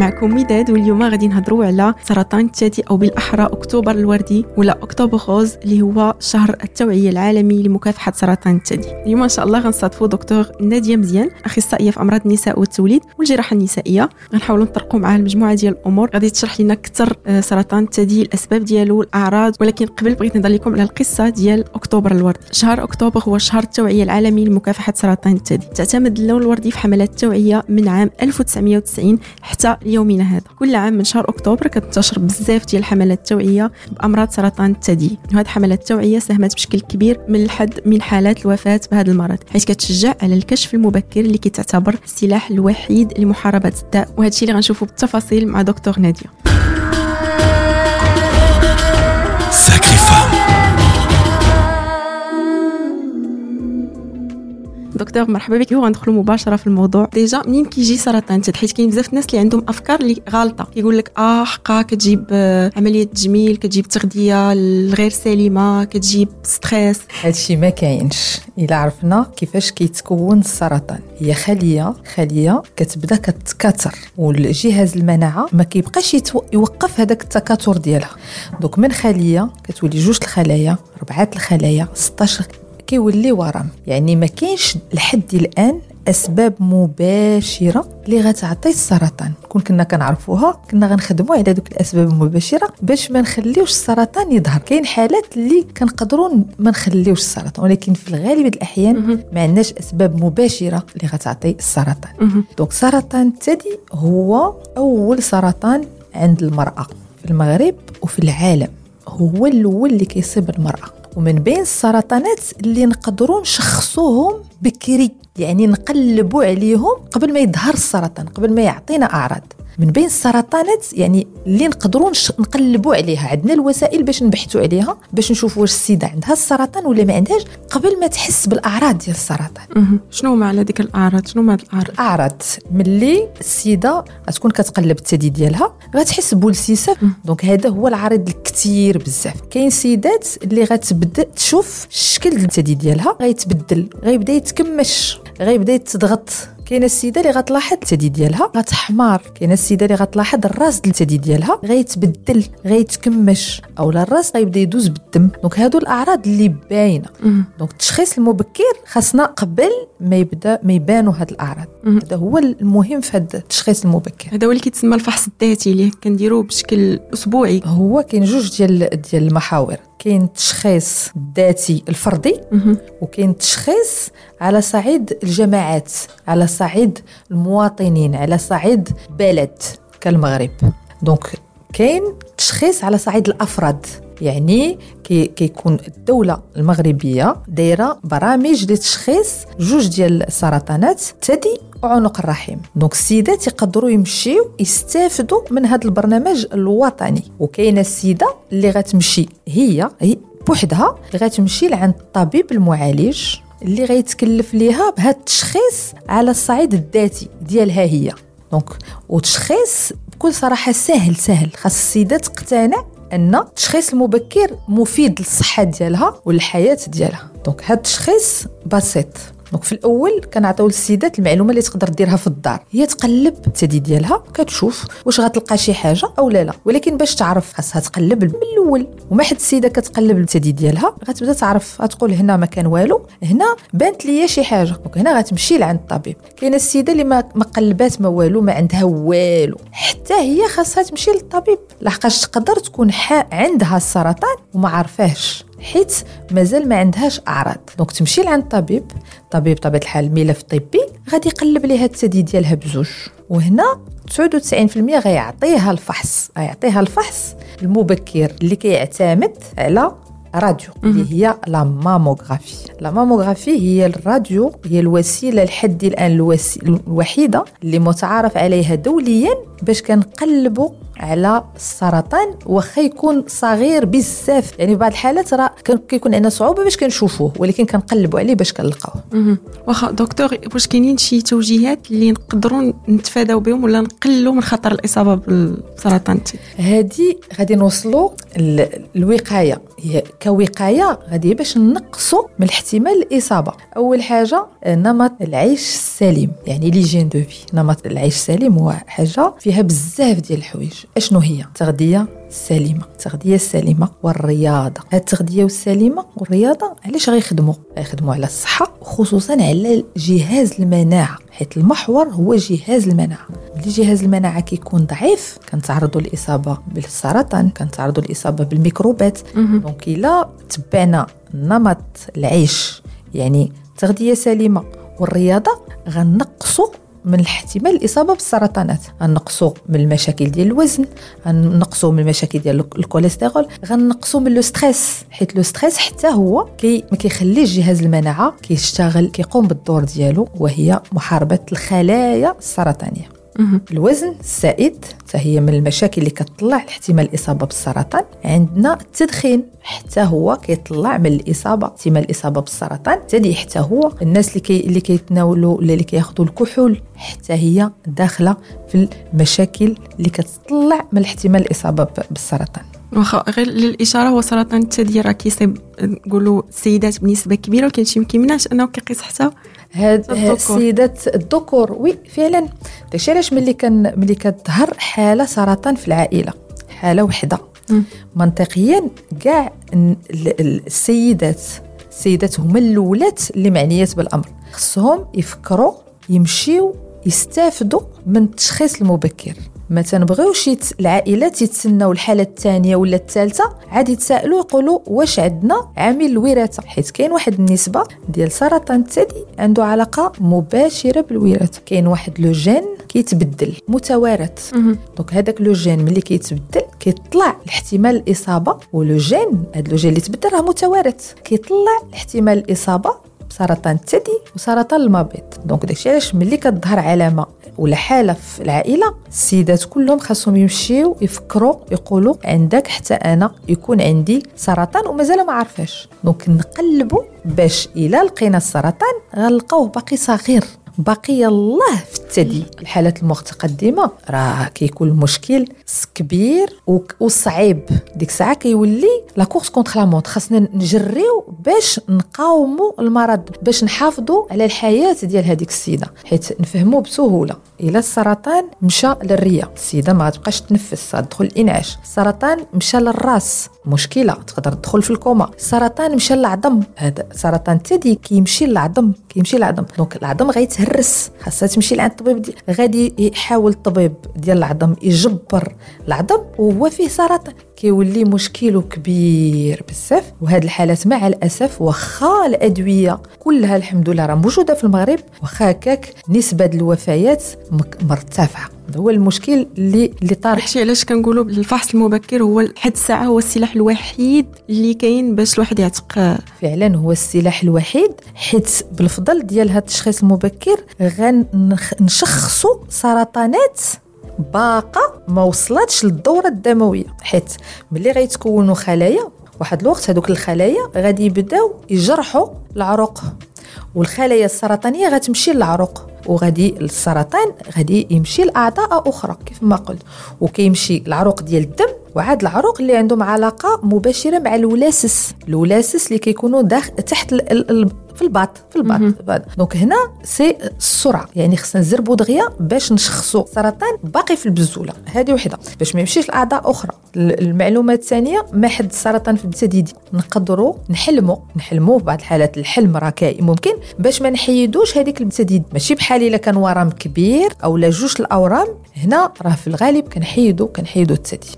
معكم مداد واليوم غادي نهضروا على سرطان الثدي أو بالأحرى أكتوبر الوردي ولا أكتوبر روز اللي هو شهر التوعية العالمي لمكافحة سرطان الثدي اليوم إن شاء الله غنستضيفوا دكتور نادية مزيان أخصائية في أمراض النساء والتوليد والجراحة النسائية. غنحاولوا نطرقوا معها المجموعه ديال الأمور. غادي تشرح لنا أكثر آه، سرطان الثدي الأسباب ديالو الأعراض. ولكن قبل بغيت نهضر لكم على القصة ديال أكتوبر الوردي. شهر أكتوبر هو شهر التوعية العالمي لمكافحة سرطان الثدي تعتمد اللون الوردي في حملات التوعية من عام 1990 حتى ليومنا هذا. كل عام من شهر أكتوبر كتنتشر بزاف ديال الحملات التوعية بأمراض سرطان الثدي. وهذه الحملات التوعية ساهمت بشكل كبير من الحد من حالات الوفاة بهذا المرض حيث كتشجع على الكشف المبكر اللي كتعتبر السلاح الوحيد لمحاربة الداء. وهذا الشيء اللي غنشوفه بالتفاصيل مع دكتور نادية. دكتور مرحبا بك. وغندخلوا مباشرة في الموضوع. déjà منين كيجي سرطان الثدي حيت كاين بزاف الناس اللي عندهم أفكار اللي غالطة. كيقول لك آه حقا كتجيب آه، عملية تجميل كتجيب تغذية الغير سليمة كتجيب stress. هادشي ما كاينش. إلا عرفنا كيفاش كيتكون السرطان. هي خلية خلية كتبدا كتكاثر والجهاز المناعة ما كيبقاش يوقف هذاك التكاثر ديالها. دوك من خلية كتولي جوج الخلايا ربعة الخلايا 16 كيولي ورم يعني ما كاينش لحد الآن أسباب مباشرة اللي غتعطي السرطان. كون كنا كنعرفوها كنا غنخدموا على دوك الأسباب المباشرة باش ما نخليوش السرطان يظهر. كاين حالات اللي كنقدروا ما نخليوش السرطان ولكن في الغالب الأحيان ما عندناش أسباب مباشرة اللي غتعطي السرطان. دونك سرطان الثدي هو أول سرطان عند المرأة في المغرب وفي العالم. هو الأول اللي كيصيب المرأة. ومن بين السرطانات اللي نقدروا نشخصوهم بكري يعني نقلبوا عليهم قبل ما يظهر السرطان قبل ما يعطينا أعراض. من بين السرطانات يعني اللي نقدروا نقلبوا عليها. عندنا الوسائل باش نبحثوا عليها باش نشوفوا واش السيدة عندها السرطان ولا ما عندهاش قبل ما تحس بالأعراض ديال السرطان. شنو هما على ديك الأعراض؟ شنو هما الأعراض؟ الأعراض. ملي السيدة غتكون كتقلب الثدي ديالها غتحس بولسيسة. donc هذا هو العرض الكثير بزاف. كاين سيدات اللي غتبدأ تشوف الشكل الثدي ديالها غيتبدل غيبدا يتكمش غيبدا يتضغط. كاينة السيده اللي غتلاحظ الثدي ديالها غتحمار كاينة السيده اللي غتلاحظ الراس ديال الثدي ديالها غيتبدل غيتكمش. أولا الراس غيبدا يدوز بالدم. donc هادو الأعراض اللي باينة. donc التشخيص المبكر خاصنا قبل ما يبدا ما يبانوا هاد الأعراض. هذا هو المهم في هذا التشخيص المبكر. هذا هو اللي كيتسمى الفحص الذاتي اللي كنديروه بشكل أسبوعي. هو كاين جوج ديال ديال المحاور. كاين التشخيص الذاتي الفردي وكاين التشخيص على صعيد الجماعات على صعيد المواطنين على صعيد بلد كالمغرب. donc كاين تشخيص على صعيد الأفراد. يعني كي كيكون الدولة المغربية دايرة برامج لتشخيص جوج ديال السرطانات الثدي وعنق الرحم. donc السيدات يقدروا يمشيو يستافدوا من هذا البرنامج الوطني. وكاينة السيدة اللي غتمشي هي هي بوحدها غتمشي لعند الطبيب المعالج اللي غيتكلف ليها بهذا التشخيص على الصعيد الذاتي ديالها هي. donc وتشخيص بكل صراحة سهل سهل. خاص السيدة تقتنع أن التشخيص المبكر مفيد للصحة ديالها والحياة ديالها. donc هذا التشخيص بسيط. donc في الأول كنعطيو للسيدات المعلومة اللي تقدر ديرها في الدار. هي تقلب الثدي ديالها كتشوف واش غتلقى شي حاجة أو لا لا. ولكن باش تعرف خاصها تقلب من الأول. وما حد السيدة كتقلب الثدي ديالها غتبدا تعرف غتقول هنا ما كان والو هنا بانت ليا شي حاجة. donc هنا غتمشي لعند الطبيب. كاينة السيدة اللي ما قلبات ما والو ما عندها والو. حتى هي خاصها تمشي للطبيب. لحقاش تقدر تكون عندها السرطان وما عارفاهش حيت مازال ما عندهاش أعراض. donc تمشي لعند الطبيب طبيب طبيعه الحال ملف طبي غادي يقلب ليها الثدي ديالها بزوج. وهنا 99% غيعطيها الفحص غيعطيها الفحص المبكر اللي كيعتمد على راديو اللي هي la mammographie. La mammographie هي الراديو هي الوسيلة لحد الآن الوحيدة اللي متعارف عليها دوليا باش كنقلبوا على السرطان واخا يكون صغير بزاف. يعني بعض الحالات راه كيكون عندنا صعوبة باش كنشوفوه ولكن كنقلبوا عليه باش كنلقاوه. واخا دكتور واش كاينين شي توجيهات اللي نقدروا نتفاداو بهم ولا نقلوا من خطر الإصابة بالسرطان؟ هذه غادي نوصلوا الوقايه كوقاية غادي باش نقصوا من احتمال الإصابة. أول حاجة نمط العيش السليم. يعني l'hygiène de vie. نمط العيش السليم هو حاجة فيها بزاف ديال الحوايج. أشنو هي؟ تغذية السليمة. التغذية السليمة والرياضة. هاد التغذية السليمه والرياضة علاش غيخدموا غيخدموا على الصحة خصوصا على جهاز المناعة حيت المحور هو جهاز المناعة. ملي جهاز المناعة كيكون ضعيف كنتعرضوا للإصابة بالسرطان كنتعرضوا للإصابة بالميكروبات. donc إلا تبعنا نمط العيش يعني تغذيه سليمه والرياضة غنقصوا من احتمال الإصابة بالسرطانات. غنقصوا من المشاكل ديال الوزن غنقصوا من المشاكل ديال الكوليسترول غنقصوا من le stress حيت le stress حتى هو كي ما كيخليش جهاز المناعة كيشتغل كيقوم بالدور ديالو وهي محاربة الخلايا السرطانية. الوزن الزائد هي من المشاكل اللي كتطلع احتمال الإصابة بالسرطان. عندنا التدخين حتى هو كيطلع من الإصابة احتمال الإصابة بالسرطان. ثاني حتى هو الناس اللي كي اللي كيتناولوا اللي كياخذوا الكحول حتى هي داخلة في المشاكل اللي كتطلع من احتمال الإصابة بالسرطان. واخا غير للإشارة هو سرطان الثدي راه كيصيب نقولوا السيدات بنسبة كبيرة ولكن شي كيمنعش أنه كيقيس حتى هاد السيدات الذكور وي فعلا. داكشي علاش ملي كان ملي كتظهر حالة سرطان في العائلة حالة وحدة. منطقيا كاع السيدات السيدات هما الأولات اللي معنيات بالأمر. خصهم يفكروا يمشيو يستافدوا من التشخيص المبكر. ما تنبغيوش العائلات يتسناو الحالة الثانية ولا الثالثة؟ عاد يتسائلوا يقولوا واش عندنا عامل الوراثة. حيت كاين واحد النسبة ديال سرطان الثدي عنده علاقة مباشرة بالوراثة. كاين واحد le gène كيتبدل متوارث. donc هذاك le gène ملي كيتبدل كيطلع الاحتمال الإصابة و le gène هذا le gène اللي تبدل راه متوارث. كيطلع الاحتمال الإصابة بسرطان الثدي وسرطان المبيض. donc داكشي علاش ملي كتظهر علامة ولا حالة في العائلة السيدات كلهم خاصهم يمشيو يفكروا يقولوا عندك حتى أنا يكون عندي سرطان ومازال ما عرفاش donc نقلبوا باش إلى لقينا السرطان غنلقاوه باقي صغير. بقي الله في الثدي الحالات المتقدمه راه كيكون المشكل كبير وصعيب. ديك الساعة كيولي la course contre la montre. خاصنا نجريو باش نقاوموا المرض باش نحافظوا على الحياة ديال هذيك السيدة. حيت نفهموا بسهولة. إلا السرطان مشى للريه السيدة ما غتبقاش تنفس غتدخل الإنعاش. السرطان مشى للرأس. مشكلة تقدر تدخل في الكوما. السرطان مشى للعظم. هذا سرطان الثدي كيمشي للعظم كيمشي للعظم. donc العظم غيتهرس. خاصها تمشي لعند الطبيب دي. غادي يحاول الطبيب ديال العظم يجبر العظم وهو فيه سرطان. كيولي مشكل كبير بزاف وهاد الحالات مع الأسف واخا الأدوية كلها الحمد لله راه موجودة في المغرب واخا هكاك نسبة الوفيات مرتفعة. هو المشكل اللي اللي طارح شي علاش كنقولوا الفحص المبكر هو لحد الساعة هو السلاح الوحيد اللي كاين باش الواحد يعتق. فعلا هو السلاح الوحيد حيت بالفضل ديال هذا التشخيص المبكر غنشخصوا سرطانات باقه ما وصلتش للدورة الدموية حيت ملي غيتكونوا خلايا واحد الوقت هذوك الخلايا غادي يبداو يجرحوا العروق. والخلايا السرطانية غتمشي للعروق وغادي السرطان غادي يمشي لأعضاء أخرى كيف ما قلت. وكيمشي العروق ديال الدم وعاد العروق اللي عندهم علاقة مباشرة مع الولاسس الولاسس اللي كيكونوا داخل تحت في الباط في الباط. دونك هنا c'est السرعه يعني خصنا نزربوا دغيا باش نشخصوا سرطان باقي في البزولة. هذه وحدة. باش ما يمشيش لأعضاء أخرى. المعلومة الثانية ما حد السرطان في الثدي نقدروا نحلموا نحلموا في بعض الحالات الحلم راه ممكن باش ما نحيدوش هذيك الثدي ماشي بحال إلا كان ورم كبير أو لا جوج الأورام. هنا راه في الغالب كنحيدوا كنحيدوا الثدي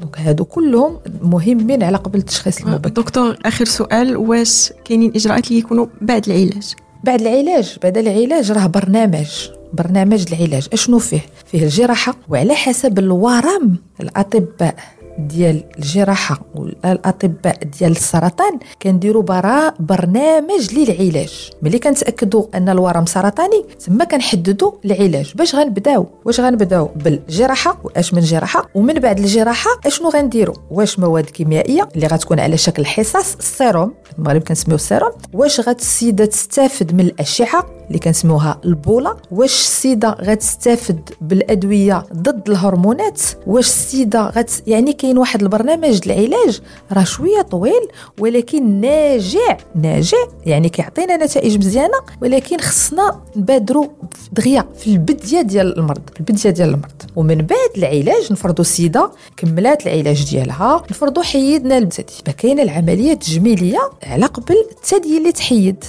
donc هادو كلهم مهمين على قبل التشخيص المبكر. دكتور آخر سؤال. واش كاينين اجراءات اللي يكونوا بعد العلاج. بعد العلاج بعد العلاج راه برنامج برنامج العلاج. أشنو فيه؟ فيه الجراحه وعلى حسب الورم الأطباء. ديال الجراحة والأطباء ديال السرطان كنديروا برا برنامج للعلاج. ملي كنتأكدوا أن الورم سرطاني تما كنحددوا العلاج. باش غنبداو؟ واش غنبداو؟ بالجراحة. واش من جراحة؟ ومن بعد الجراحة أشنو غنديروا؟ واش مواد كيميائية اللي غتكون على شكل حصص؟ السيروم المغرب كنسميو السيروم واش غاد السيده تستافد من الأشعة؟ اللي كنسميوها البولا. واش السيده غتستافد بالأدوية ضد الهرمونات؟ واش السيده غت يعني كاين واحد البرنامج العلاج راه شوية طويل ولكن ناجع ناجع يعني كيعطينا نتائج مزيانة ولكن خصنا نبادروا دغيا في البدية ديال المرض البدية ديال المرض. ومن بعد العلاج نفرضوا السيدة كملات العلاج ديالها نفرضوا حيدنا الثدي فكاينه العملية التجميليه على قبل الثدي اللي تحيد.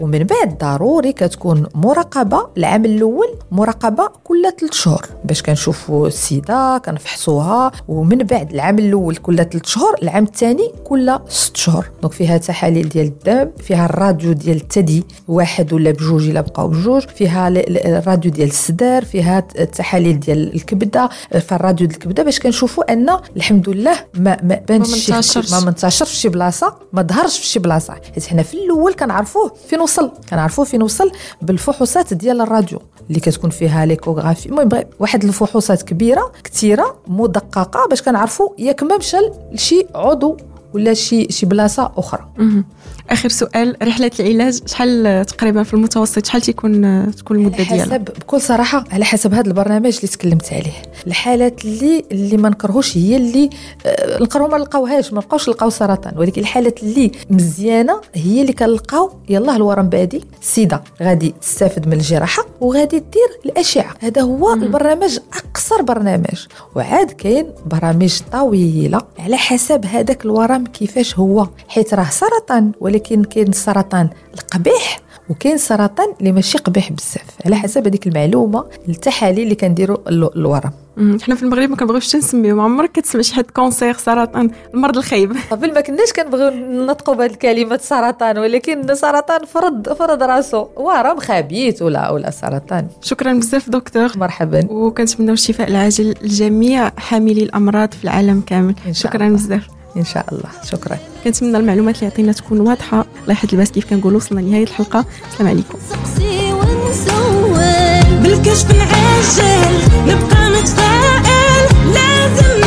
ومن بعد ضروري كتكون مراقبة العام الأول مراقبة كل ثلاث شهور باش كنشوفوا السيدة كنفحصوها ومن بعد العام الأول كل ثلاث شهور العام الثاني كل ست شهور donc فيها تحاليل ديال الدم فيها الراديو ديال الثدي واحد ولا بجوج إلا بقاو بجوج فيها الراديو ديال الصدر فيها التحاليل ديال الكبدة فالراديو ديال الكبدة باش كنشوفوا أن الحمد لله ما ما بانش ما منتشرش. في شي بلاصة ما ظهرش في شي بلاصة. حيت حنا في الأول كنعرفوه فين وصل كنعرفوه فين وصل بالفحوصات ديال الراديو اللي كتكون فيها l'échographie. المهم واحد الفحوصات كبيرة كثيره مدققة باش كنعرفوا ياك ما مشى لشي عضو ولا شي شي بلاصة أخرى. آخر سؤال رحلة العلاج شحال تقريبا في المتوسط؟ شحال تيكون تكون المدة ديالها؟ حسب بكل صراحة على حسب هذا البرنامج اللي تكلمت عليه. الحالات اللي اللي ما نكرهوش هي اللي آه، نقرأو ما نلقاوهاش ما بقاوش نلقاو سرطان. ولكن الحالات اللي مزيانة هي اللي كنلقاو يلاه الورم بادي السيده غادي تستافد من الجراحة وغادي دير الأشعة. هذا هو مم. البرنامج أقصر برنامج. وعاد كاين برامج طويلة على حسب هذاك الورم كيفاش هو. حيت راه سرطان ولكن كاين السرطان القبيح وكاين سرطان اللي ماشي قبيح بزاف. على حسب هذيك المعلومة التحاليل اللي كنديروا الورم. حنا في المغرب ما كنبغيوش نسميو ما عمرك كتسمع شي حد كونسير سرطان المرض الخايب. قبل ما كناش كنبغيو نطقوا بهذه الكلمة سرطان ولكن سرطان فرض فرض راسو. ورم خبيث ولا ولا سرطان. شكرا بزاف دكتور. مرحبا. وكنتمناو الشفاء العاجل لجميع حاملي الأمراض في العالم كامل. شكرا بزاف. إن شاء الله. شكرا. كنتمنى المعلومات اللي عطينا تكون واضحة. الله يحد الباس كيف كنقولوا وصلنا لنهاية الحلقة. السلام عليكم. بالكشف نعجل نبقى متفائل لازم